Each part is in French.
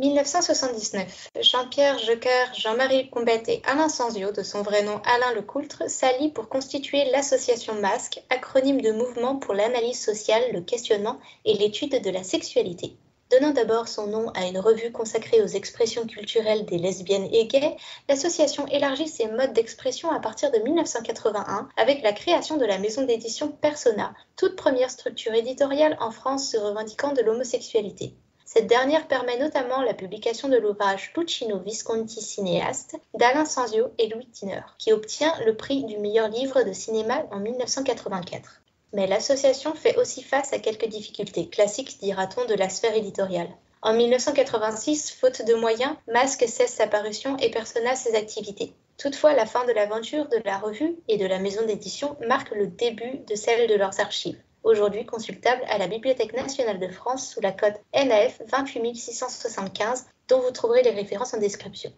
1979. Jean-Pierre Jecker, Jean-Marie Combette et Alain Sanzio, de son vrai nom Alain Lecoultre, s'allient pour constituer l'association MASC, acronyme de Mouvement pour l'analyse sociale, le questionnement et l'étude de la sexualité. Donnant d'abord son nom à une revue consacrée aux expressions culturelles des lesbiennes et gays, l'association élargit ses modes d'expression à partir de 1981 avec la création de la maison d'édition Persona, toute première structure éditoriale en France se revendiquant de l'homosexualité. Cette dernière permet notamment la publication de l'ouvrage Puccino Visconti cinéaste d'Alain Sanzio et Louis Tiner, qui obtient le prix du meilleur livre de cinéma en 1984. Mais l'association fait aussi face à quelques difficultés, classiques dira-t-on de la sphère éditoriale. En 1986, faute de moyens, Masque cesse sa parution et Persona ses activités. Toutefois, la fin de l'aventure de la revue et de la maison d'édition marque le début de celle de leurs archives aujourd'hui consultable à la Bibliothèque nationale de France sous la code NAF 28675, dont vous trouverez les références en description.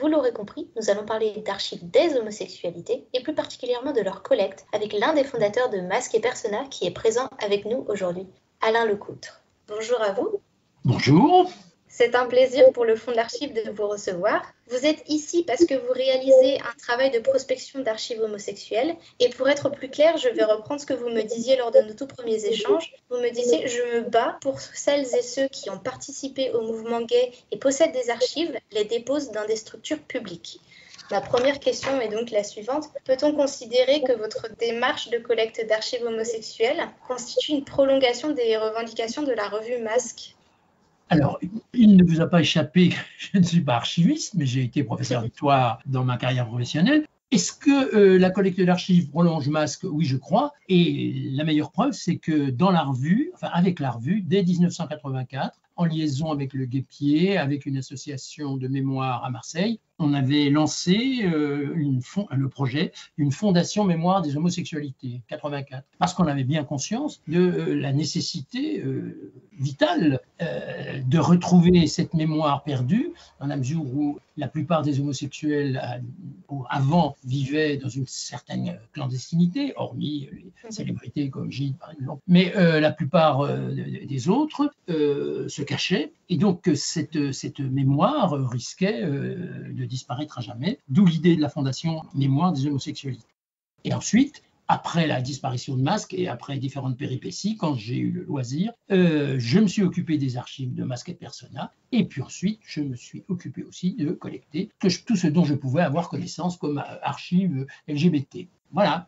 Vous l'aurez compris, nous allons parler d'archives des homosexualités et plus particulièrement de leur collecte avec l'un des fondateurs de Masque et Persona qui est présent avec nous aujourd'hui, Alain Lecoutre. Bonjour à vous. Bonjour. C'est un plaisir pour le Fonds de l'Archive de vous recevoir. Vous êtes ici parce que vous réalisez un travail de prospection d'archives homosexuelles. Et pour être plus clair, je vais reprendre ce que vous me disiez lors de nos tout premiers échanges. Vous me disiez Je me bats pour celles et ceux qui ont participé au mouvement gay et possèdent des archives, les déposent dans des structures publiques. Ma première question est donc la suivante. Peut-on considérer que votre démarche de collecte d'archives homosexuelles constitue une prolongation des revendications de la revue Masque? Alors, il ne vous a pas échappé, je ne suis pas archiviste, mais j'ai été professeur d'histoire dans ma carrière professionnelle. Est-ce que euh, la collecte d'archives prolonge Masque? Oui, je crois. Et la meilleure preuve, c'est que dans la revue, enfin avec la revue, dès 1984, en liaison avec le Guépier, avec une association de mémoire à Marseille, on avait lancé euh, une le projet d'une fondation mémoire des homosexualités, 84, parce qu'on avait bien conscience de euh, la nécessité euh, vitale de retrouver cette mémoire perdue, dans la mesure où la plupart des homosexuels avant vivaient dans une certaine clandestinité, hormis les mhm. célébrités comme Gilles par exemple, mais la plupart des autres se cachaient, et donc cette, cette mémoire risquait de disparaître à jamais, d'où l'idée de la fondation Mémoire des homosexualités. Et ensuite, après la disparition de Masque et après différentes péripéties, quand j'ai eu le loisir, euh, je me suis occupé des archives de Masque et Persona, et puis ensuite, je me suis occupé aussi de collecter tout ce dont je pouvais avoir connaissance comme euh, archives LGBT. Voilà.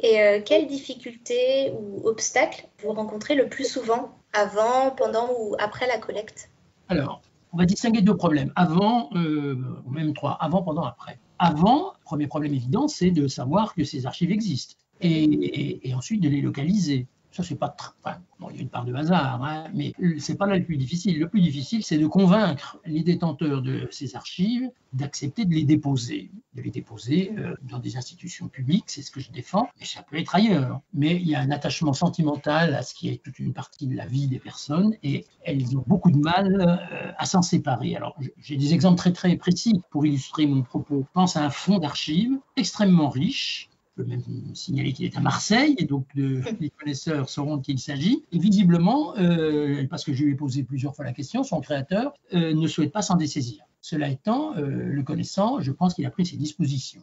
Et euh, quelles difficultés ou obstacles vous rencontrez le plus souvent avant, pendant ou après la collecte? Alors, on va distinguer deux problèmes, avant, euh, même trois, avant, pendant, après. Avant, premier problème évident, c'est de savoir que ces archives existent et ensuite de les localiser. Ça, c'est pas enfin, il y a une part de hasard, hein, mais c'est pas là le plus difficile. Le plus difficile, c'est de convaincre les détenteurs de ces archives d'accepter de les déposer, de les déposer euh, dans des institutions publiques, c'est ce que je défends, mais ça peut être ailleurs. Mais il y a un attachement sentimental à ce qui est toute une partie de la vie des personnes et elles ont beaucoup de mal euh, à s'en séparer. Alors, j'ai des exemples très très précis pour illustrer mon propos. Je pense à un fonds d'archives extrêmement riche je peux même signaler qu'il est à Marseille, et donc les connaisseurs sauront de qui il s'agit. Et visiblement, euh, parce que je lui ai posé plusieurs fois la question, son créateur euh, ne souhaite pas s'en dessaisir. Cela étant, euh, le connaissant, je pense qu'il a pris ses dispositions.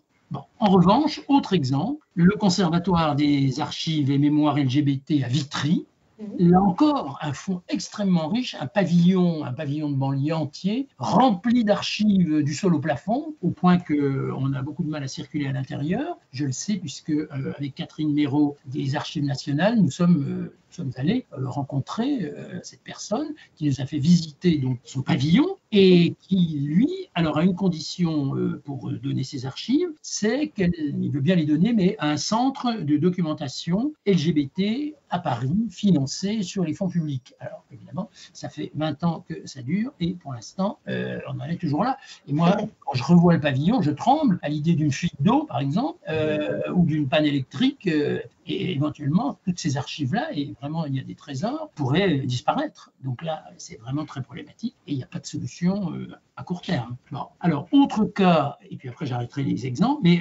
En revanche, autre exemple, le Conservatoire des archives et mémoires LGBT à Vitry. Là encore, un fonds extrêmement riche, un pavillon, un pavillon de banlieue entier, rempli d'archives du sol au plafond, au point qu'on a beaucoup de mal à circuler à l'intérieur. Je le sais puisque euh, avec Catherine Méraud des Archives nationales, nous sommes, euh, allés euh, rencontrer cette personne qui nous a fait visiter donc son pavillon et qui, lui, alors a une condition pour donner ses archives, c'est qu'il veut bien les donner, mais à un centre de documentation LGBT à Paris, financé sur les fonds publics. Alors évidemment, ça fait 20 ans que ça dure et pour l'instant, euh, on en est toujours là. Et moi, je revois le pavillon, je tremble à l'idée d'une fuite d'eau, par exemple, euh, ou d'une panne électrique. Euh, et éventuellement, toutes ces archives-là, et vraiment il y a des trésors, pourraient disparaître. Donc là, c'est vraiment très problématique et il n'y a pas de solution à court terme. alors, autre cas, et puis après j'arrêterai les exemples, mais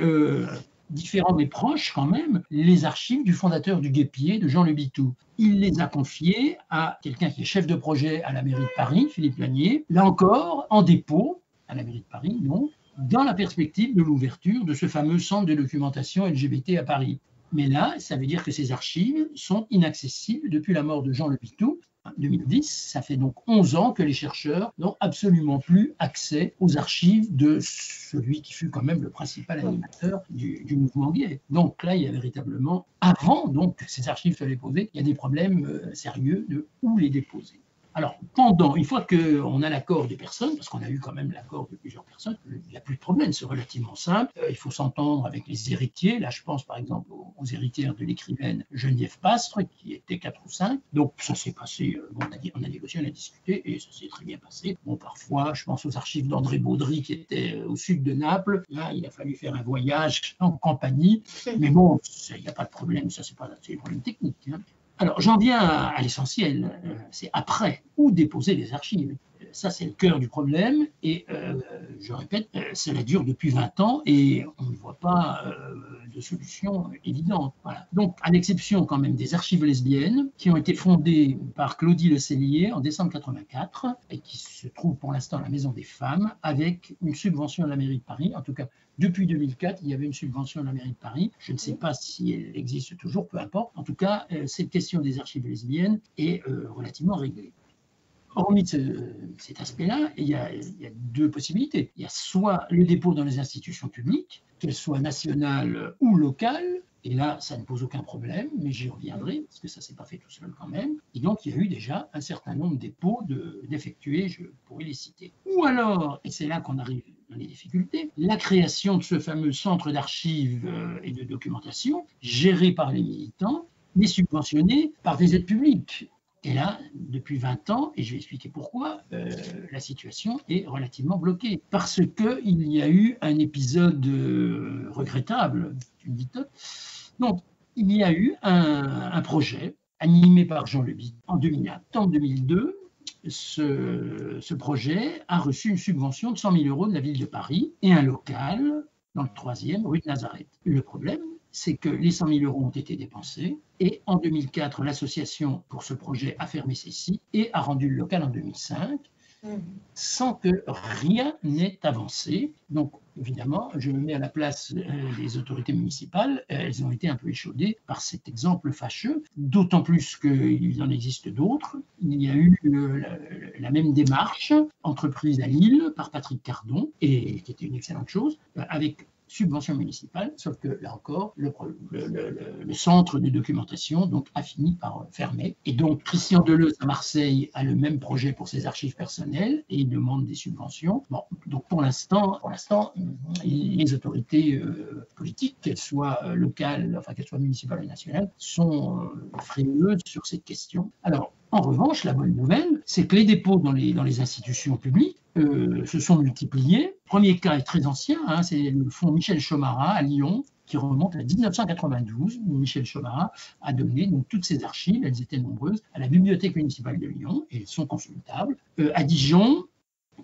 différents mais proches quand même, les archives du fondateur du Guépier, de Jean Le Bitou. Il les a confiées à quelqu'un qui est chef de projet à la mairie de Paris, Philippe Lanier, là encore en dépôt, à la mairie de Paris, non, dans la perspective de l'ouverture de ce fameux centre de documentation LGBT à Paris. Mais là, ça veut dire que ces archives sont inaccessibles depuis la mort de Jean Le Pitou, 2010. Ça fait donc 11 ans que les chercheurs n'ont absolument plus accès aux archives de celui qui fut quand même le principal animateur du, mouvement gay. Donc là, il y a véritablement, avant donc que ces archives soient déposées, il y a des problèmes euh, sérieux de où les déposer. Alors, pendant, une fois qu'on a l'accord des personnes, parce qu'on a eu quand même l'accord de plusieurs personnes, il n'y a plus de problème, c'est relativement simple. Euh, il faut s'entendre avec les héritiers. Là, je pense par exemple aux, héritières de l'écrivaine Geneviève Pastre, qui était quatre ou cinq. Donc, ça s'est passé, euh, on, a, on a négocié, on a discuté, et ça s'est très bien passé. Bon, parfois, je pense aux archives d'André Baudry, qui était euh, au sud de Naples. Là, il a fallu faire un voyage en compagnie. Mais bon, il n'y a pas de problème, ça, c'est pas un problème technique. Hein. Alors, j'en viens à, l'essentiel, euh, c'est après, où déposer les archives ça, c'est le cœur du problème. Et euh, je répète, euh, cela dure depuis 20 ans et on ne voit pas de solution évidente. Donc, à l'exception quand même des archives lesbiennes qui ont été fondées par Claudie Le Cellier en décembre 84 et qui se trouvent pour l'instant à la Maison des Femmes avec une subvention de la mairie de Paris, en tout cas depuis 2004, il y avait une subvention de la mairie de Paris. Je ne sais pas si elle existe toujours, peu importe. En tout cas, euh, cette question des archives lesbiennes est euh, relativement réglée. Hormis cet aspect-là, il, y a deux possibilités. Il y a soit le dépôt dans les institutions publiques, qu'elles soient nationales ou locales, et là, ça ne pose aucun problème, mais j'y reviendrai, parce que ça ne s'est pas fait tout seul quand même. Et donc, il y a eu déjà un certain nombre de dépôts d'effectuer, je pourrais les citer. Ou alors, et c'est là qu'on arrive dans les difficultés, la création de ce fameux centre d'archives euh, et de documentation, géré par les militants, mais subventionné par des aides publiques. Et là, depuis 20 ans, et je vais expliquer pourquoi, euh, la situation est relativement bloquée. Parce qu'il y a eu un épisode euh, regrettable, tu me Donc, il y a eu un, projet animé par Jean Lebi en 2001. En 2002, ce, ce, projet a reçu une subvention de 100 000 euros de la ville de Paris et un local dans le troisième, rue de Nazareth. Le problème, c'est que les 100 000 euros ont été dépensés et en 2004, l'association pour ce projet a fermé ses sites et a rendu le local en 2005 sans que rien n'ait avancé. Donc, évidemment, je me mets à la place euh, des autorités municipales. Elles ont été un peu échaudées par cet exemple fâcheux, d'autant plus qu'il en existe d'autres. Il y a eu euh, la, même démarche entreprise à Lille par Patrick Cardon, et qui était une excellente chose, euh, avec subvention municipale, sauf que là encore, le, centre de documentation a fini par fermer. Et donc, Christian Deleuze à Marseille a le même projet pour ses archives personnelles et il demande des subventions. Donc pour l'instant, les autorités euh, politiques, qu'elles soient euh, locales, enfin qu'elles soient municipales ou nationales, sont euh, frileuses sur cette question. Alors, en revanche, la bonne nouvelle, c'est que les dépôts dans les, institutions publiques euh, se sont multipliés. Premier cas est très ancien, hein, c'est le fonds Michel Chomara à Lyon, qui remonte à 1992, où Michel Chomara a donné toutes ces archives, elles étaient nombreuses, à la Bibliothèque municipale de Lyon, et elles sont consultables. Euh, à Dijon,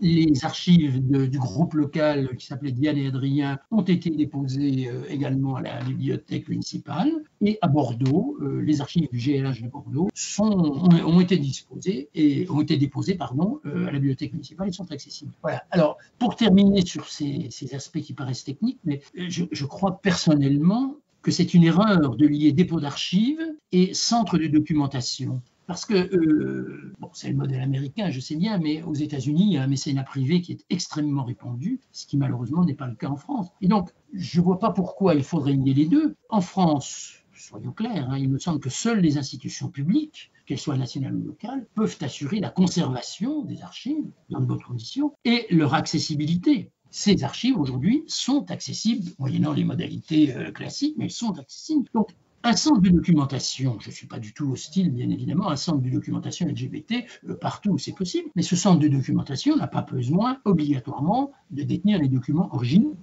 les archives du groupe local qui s'appelait Diane et Adrien ont été déposées euh, également à la bibliothèque municipale. Et à Bordeaux, euh, les archives du GLH de Bordeaux ont, été disposées et ont été déposées pardon, euh, à la bibliothèque municipale et sont accessibles. Voilà. Alors, pour terminer sur ces, aspects qui paraissent techniques, mais je, je crois personnellement que c'est une erreur de lier dépôt d'archives et centre de documentation. Parce que, euh, bon, c'est le modèle américain, je sais bien, mais aux États-Unis, il y a un mécénat privé qui est extrêmement répandu, ce qui malheureusement n'est pas le cas en France. Et donc, je ne vois pas pourquoi il faudrait lier les deux. En France, soyons clairs, hein, il me semble que seules les institutions publiques, qu'elles soient nationales ou locales, peuvent assurer la conservation des archives dans de bonnes conditions et leur accessibilité. Ces archives aujourd'hui sont accessibles, moyennant les modalités euh, classiques, mais elles sont accessibles. Un centre de documentation, je ne suis pas du tout hostile, bien évidemment, un centre de documentation LGBT euh, partout où c'est possible, mais ce centre de documentation n'a pas besoin obligatoirement de détenir les documents originaux.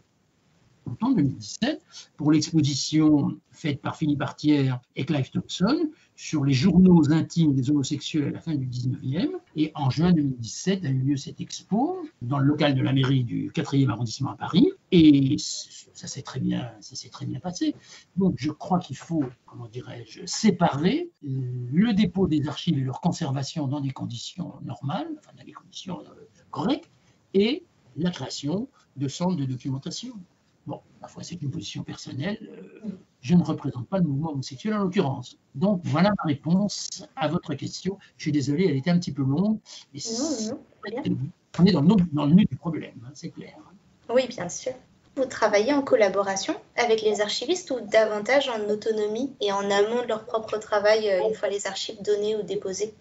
En 2017, pour l'exposition faite par Philippe Artière et Clive Thompson sur les journaux intimes des homosexuels à la fin du 19e. Et en juin 2017 a eu lieu cette expo dans le local de la mairie du 4e arrondissement à Paris. Et ça s'est très bien, ça s'est très bien passé. Donc je crois qu'il faut, comment dirais-je, séparer le dépôt des archives et leur conservation dans des conditions normales, enfin dans des conditions euh, correctes, et la création de centres de documentation. Bon, parfois c'est une position personnelle. Euh, je ne représente pas le mouvement homosexuel en l'occurrence. Donc voilà ma réponse à votre question. Je suis désolé, elle était un petit peu longue. Mais non, non, on est dans le, dans le nœud du problème, hein, c'est clair. Oui, bien sûr. Vous travaillez en collaboration avec les archivistes ou davantage en autonomie et en amont de leur propre travail euh, une fois les archives données ou déposées?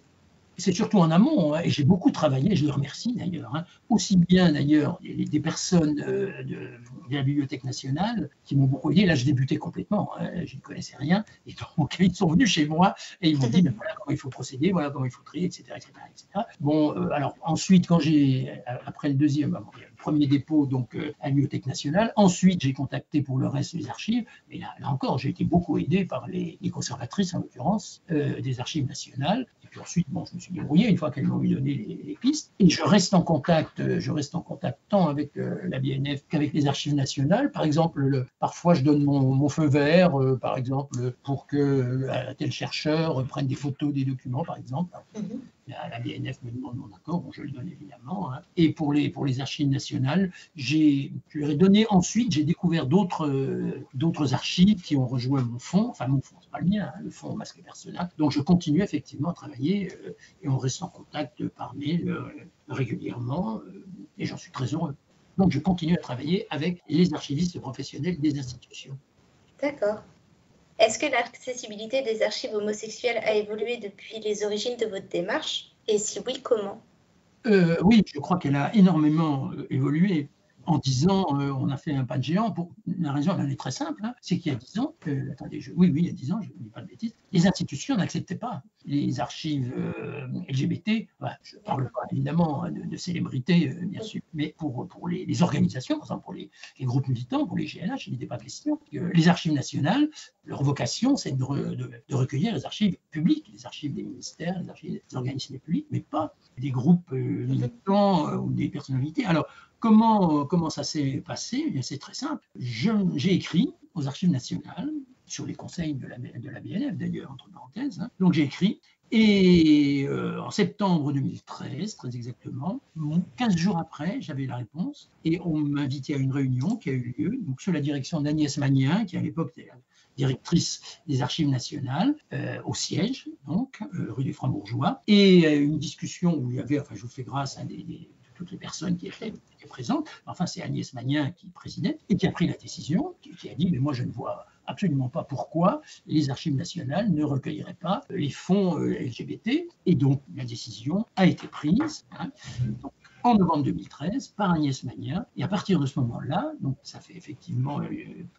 C'est surtout en amont, hein, et j'ai beaucoup travaillé, je les remercie d'ailleurs, hein, aussi bien d'ailleurs des, personnes euh, de, la Bibliothèque nationale qui m'ont beaucoup aidé. Là, je débutais complètement, hein, je ne connaissais rien, et donc ils sont venus chez moi et ils m'ont dit voilà comment il faut procéder, voilà comment il faut trier, etc. etc., Bon, euh, alors ensuite, quand j'ai, après le deuxième, le premier dépôt donc euh, à la Bibliothèque nationale, ensuite j'ai contacté pour le reste les archives, là, là encore, j'ai été beaucoup aidé par les, conservatrices en l'occurrence des archives nationales puis ensuite, bon, je me suis débrouillé une fois qu'elles m'ont donné les, pistes. Et je reste en contact, euh, je reste en contact tant avec euh, la BNF qu'avec les archives nationales. Par exemple, le, parfois je donne mon, feu vert, euh, par exemple, pour que tel chercheur prenne des photos des documents, par exemple. Mhm la BNF me demande mon accord, je le donne évidemment. Hein. Et pour les, pour les archives nationales, j'ai, je leur ai donné ensuite, j'ai découvert d'autres, euh, archives qui ont rejoint mon fonds, enfin mon fonds, c'est pas le mien, hein, le fonds masque personnel. Donc je continue effectivement à travailler euh, et on reste en contact par mail euh, régulièrement et j'en suis très heureux. Donc je continue à travailler avec les archivistes professionnels des institutions. D'accord. Est-ce que l'accessibilité des archives homosexuelles a évolué depuis les origines de votre démarche? Et si oui, comment? Euh, Oui, je crois qu'elle a énormément euh, évolué en disant euh, on a fait un pas de géant pour la raison elle est très simple, hein, c'est qu'il y a dix ans, attendez, oui, oui, il y a dix ans, je ne dis pas de bêtises, les institutions n'acceptaient pas les archives euh, LGBT. je ne parle pas évidemment hein, de, célébrités, euh, bien sûr, mais pour, les, organisations, par exemple pour les, groupes militants, pour les GNH, il n'était pas question. les archives nationales, leur vocation, c'est de, recueillir les archives publiques, les archives des ministères, les archives des organismes publics, mais pas des groupes militants ou des personnalités. Comment, comment ça s'est passé? Eh C'est très simple. J'ai écrit aux archives nationales, sur les conseils de la, BNF d'ailleurs, entre parenthèses. Hein. Donc j'ai écrit, et euh, en septembre 2013, très exactement, 15 jours après, j'avais la réponse, et on m'a invité à une réunion qui a eu lieu, donc sous la direction d'Agnès Magnien, qui à l'époque était directrice des archives nationales, euh, au siège, donc, euh, rue des Francs-Bourgeois, et une discussion où il y avait, enfin je vous fais grâce à des toutes les personnes qui étaient, présentes. Enfin, c'est Agnès Magnien qui présidait et qui a pris la décision, qui, a dit, mais moi je ne vois absolument pas pourquoi les archives nationales ne recueilleraient pas les fonds euh, LGBT. Et donc la décision a été prise. Hein en novembre 2013 par Agnès Magnin. Et à partir de ce moment-là, donc ça fait effectivement euh,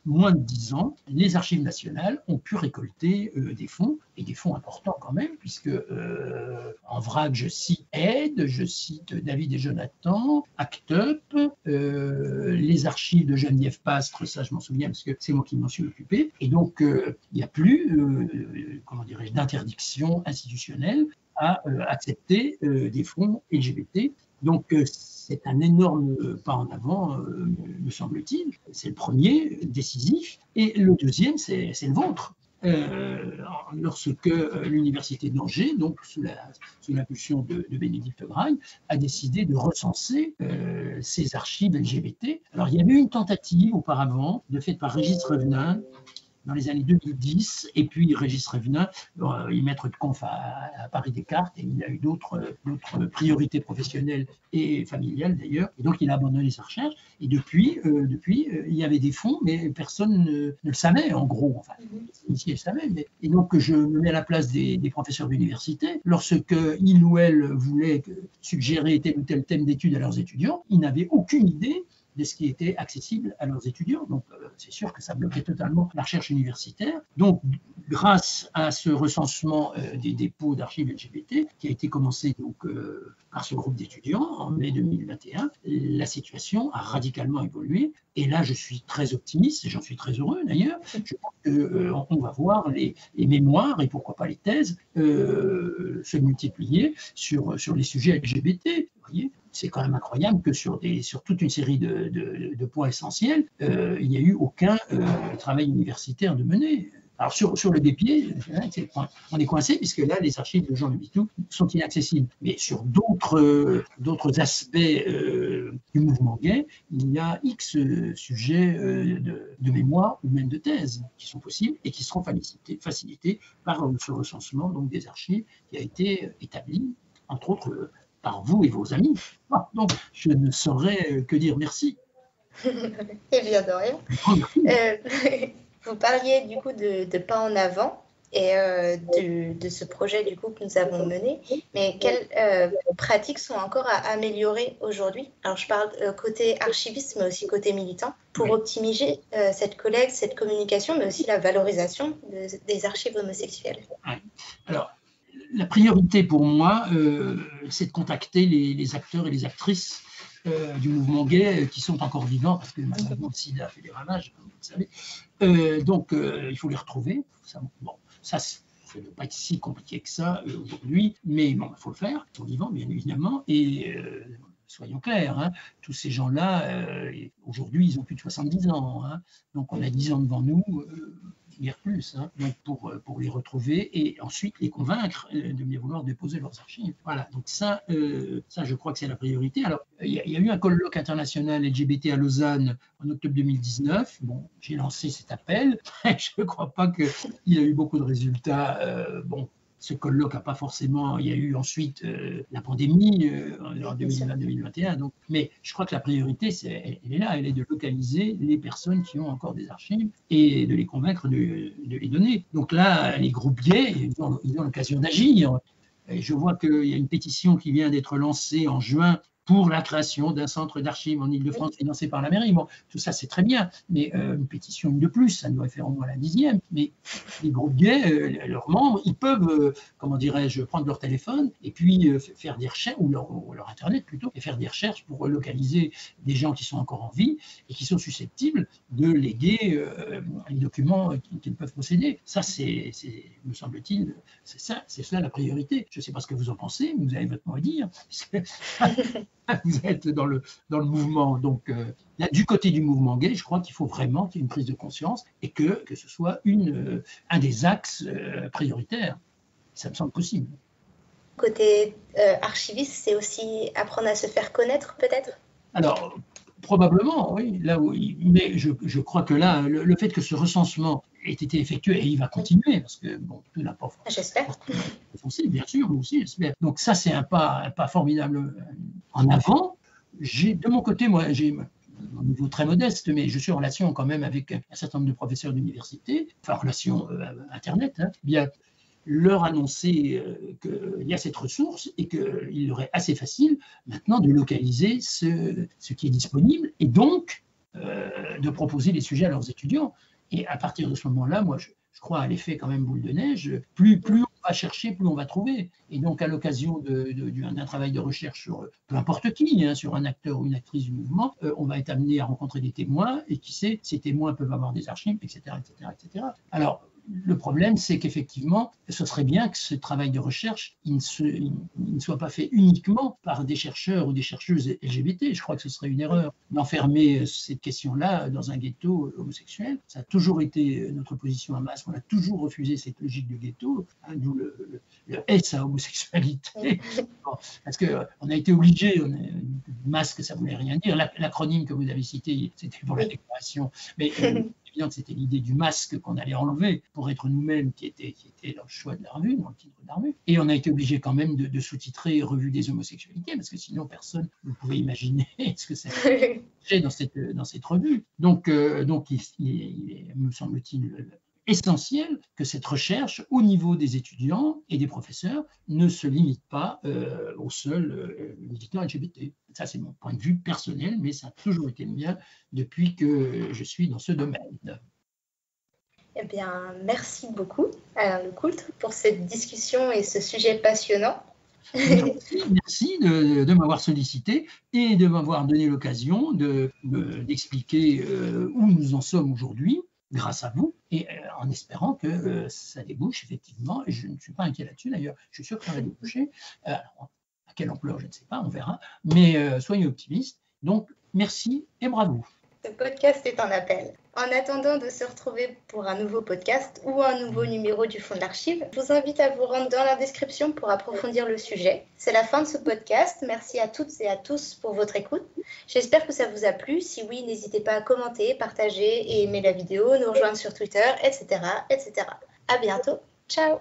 moins de dix ans, les archives nationales ont pu récolter euh, des fonds, et des fonds importants quand même, puisque euh, en vrac, je cite Aide, je cite David et Jonathan, Act Up, les archives de Geneviève Pastre, ça je m'en souviens parce que c'est moi qui m'en suis occupé. Et donc, il n'y a plus, comment dirais-je, d'interdiction institutionnelle à accepter des fonds LGBT donc euh, c'est un énorme euh, pas en avant, euh, me semble-t-il. C'est le premier, décisif. Et le deuxième, c'est le vôtre. lorsque l'université d'Angers, donc sous l'impulsion de, Bénédicte Graille, a décidé de recenser ces archives LGBT. Alors il y avait eu une tentative auparavant, de fait par Régis Revenin, dans les années 2010. Et puis Régis Revenin, euh, il maître de conf à, Paris Descartes, et il a eu d'autres priorités professionnelles et familiales d'ailleurs. Et donc il a abandonné sa recherche. Et depuis, euh, depuis euh, il y avait des fonds, mais personne ne, le savait en gros. Enfin, les savaient. Mais... Et donc je me mets à la place des, professeurs d'université. Lorsque il ou elle voulait suggérer tel ou tel thème d'étude à leurs étudiants, ils n'avaient aucune idée de ce qui était accessible à leurs étudiants. Donc, euh, c'est sûr que ça bloquait totalement la recherche universitaire. Donc, grâce à ce recensement euh, des dépôts d'archives LGBT, qui a été commencé donc, euh, par ce groupe d'étudiants en mai 2021, la situation a radicalement évolué. Et là, je suis très optimiste, et j'en suis très heureux d'ailleurs. Je pense qu'on va voir les, mémoires, et pourquoi pas les thèses, se multiplier sur, sur les sujets LGBT. C'est quand même incroyable que sur, toute une série de, points essentiels, euh, il n'y a eu aucun euh, travail universitaire de mener. Alors sur, le guépier, on est coincé puisque là, les archives de Jean Le Bitou sont inaccessibles. Mais sur d'autres, aspects euh, du mouvement gay, il y a X sujets de, mémoire ou même de thèse qui sont possibles et qui seront facilités, par ce recensement des archives qui a été établi, entre autres par vous et vos amis. Ah, donc, je ne saurais que dire merci. eh bien, de rien. Euh, vous parliez du coup de, pas en avant et euh, de, ce projet du coup que nous avons mené, mais quelles euh, pratiques sont encore à améliorer aujourd'hui? Alors je parle côté archiviste, mais aussi côté militant, pour optimiser cette collecte, cette communication, mais aussi la valorisation des archives homosexuelles. Alors la priorité pour moi, euh, c'est de contacter les, acteurs et les actrices euh, du mouvement gay euh, qui sont encore vivants, parce que malheureusement le sida fait des ravages, comme vous le savez. donc, il faut les retrouver. Ça, bon, ça, ne doit pas être si compliqué que ça aujourd'hui, mais bon, il faut le faire. Ils sont vivants, bien évidemment. Et soyons clairs, hein, tous ces gens-là, aujourd'hui, ils ont plus de 70 ans. Hein, donc, on a 10 ans devant nous dire plus, hein, donc pour, euh, pour les retrouver et ensuite les convaincre euh, de bien vouloir déposer leurs archives. Voilà, donc ça, euh, ça je crois que c'est la priorité. Alors, il y, a eu un colloque international LGBT à Lausanne en octobre 2019. Bon, j'ai lancé cet appel. je ne crois pas qu'il y a eu beaucoup de résultats. bon, ce colloque n'a pas forcément. Il y a eu ensuite euh, la pandémie euh, en 2020-2021. Donc, mais je crois que la priorité, c'est, elle, est là, elle est de localiser les personnes qui ont encore des archives et de les convaincre de, les donner. Donc là, les groupes gays, ils ont, ils ont l'occasion d'agir. Et je vois qu'il y a une pétition qui vient d'être lancée en juin pour la création d'un centre d'archives en Ile-de-France financé par la mairie. Bon, tout ça, c'est très bien, mais euh, une pétition de plus, ça devrait faire au moins la dixième. Mais les groupes gays, euh, leurs membres, ils peuvent, euh, comment dirais-je, prendre leur téléphone et puis faire des recherches, ou leur, Internet plutôt, et faire des recherches pour localiser des gens qui sont encore en vie et qui sont susceptibles de léguer les documents qu'ils peuvent posséder. Ça, c'est, me semble-t-il, c'est ça, c'est cela la priorité. Je ne sais pas ce que vous en pensez, mais vous avez votre mot à dire. vous êtes dans le, dans le mouvement. Donc, euh, du côté du mouvement gay, je crois qu'il faut vraiment qu'il y ait une prise de conscience et que, que ce soit une, euh, un des axes euh, prioritaires. Ça me semble possible. Côté archiviste, c'est aussi apprendre à se faire connaître, peut-être? Alors, probablement, oui. Là où, mais je, je crois que là, le, fait que ce recensement ait été effectué et il va continuer, parce que bon, tout n'a pas J'espère. Bien sûr, nous aussi, j'espère. Donc ça, c'est un pas, un pas formidable en avant. J'ai, de mon côté, moi, j'ai un niveau très modeste, mais je suis en relation quand même avec un certain nombre de professeurs d'université, enfin relation euh, Internet, hein, bien leur annoncer euh, qu'il y a cette ressource et qu'il aurait assez facile maintenant de localiser ce, qui est disponible et donc euh, de proposer des sujets à leurs étudiants. Et à partir de ce moment-là, moi, je, crois à l'effet quand même boule de neige, plus, plus on va chercher, plus on va trouver. Et donc, à l'occasion d'un travail de recherche sur peu importe qui, hein, sur un acteur ou une actrice du mouvement, euh, on va être amené à rencontrer des témoins, et qui sait, ces témoins peuvent avoir des archives, etc. etc., etc. Alors, le problème, c'est qu'effectivement, ce serait bien que ce travail de recherche il ne, soit pas fait uniquement par des chercheurs ou des chercheuses LGBT. Je crois que ce serait une erreur d'enfermer cette question-là dans un ghetto homosexuel. Ça a toujours été notre position à masse. On a toujours refusé cette logique de ghetto, hein, d'où le, S à homosexualité. parce qu'on a été obligé, masque, ça voulait rien dire. L'acronyme que vous avez cité, c'était pour la déclaration. Mais euh, que c'était l'idée du masque qu'on allait enlever pour être nous-mêmes qui était, qui était dans le choix de la revue, dans le titre de la revue. Et on a été obligé quand même de, sous-titrer Revue des homosexualités, parce que sinon personne ne pouvait imaginer ce que c'était dans cette, dans cette revue. Donc, euh, donc il, me semble-t-il essentiel que cette recherche au niveau des étudiants et des professeurs ne se limite pas euh, au seul euh, militants LGBT. Ça, c'est mon point de vue personnel, mais ça a toujours été le mien depuis que je suis dans ce domaine. Eh bien, merci beaucoup, Alain Lecoultre, pour cette discussion et ce sujet passionnant. Merci, de, m'avoir sollicité et de m'avoir donné l'occasion d'expliquer de, euh, où nous en sommes aujourd'hui, grâce à vous, et euh, en espérant que euh, ça débouche effectivement. Et je ne suis pas inquiet là-dessus d'ailleurs, je suis sûr que ça va déboucher. à quelle ampleur, je ne sais pas, on verra. Mais soyez optimistes. Donc, merci et bravo. Ce podcast est en appel. En attendant de se retrouver pour un nouveau podcast ou un nouveau numéro du Fonds de l'Archive, je vous invite à vous rendre dans la description pour approfondir le sujet. C'est la fin de ce podcast. Merci à toutes et à tous pour votre écoute. J'espère que ça vous a plu. Si oui, n'hésitez pas à commenter, partager et aimer la vidéo, nous rejoindre sur Twitter, etc. etc. À bientôt. Ciao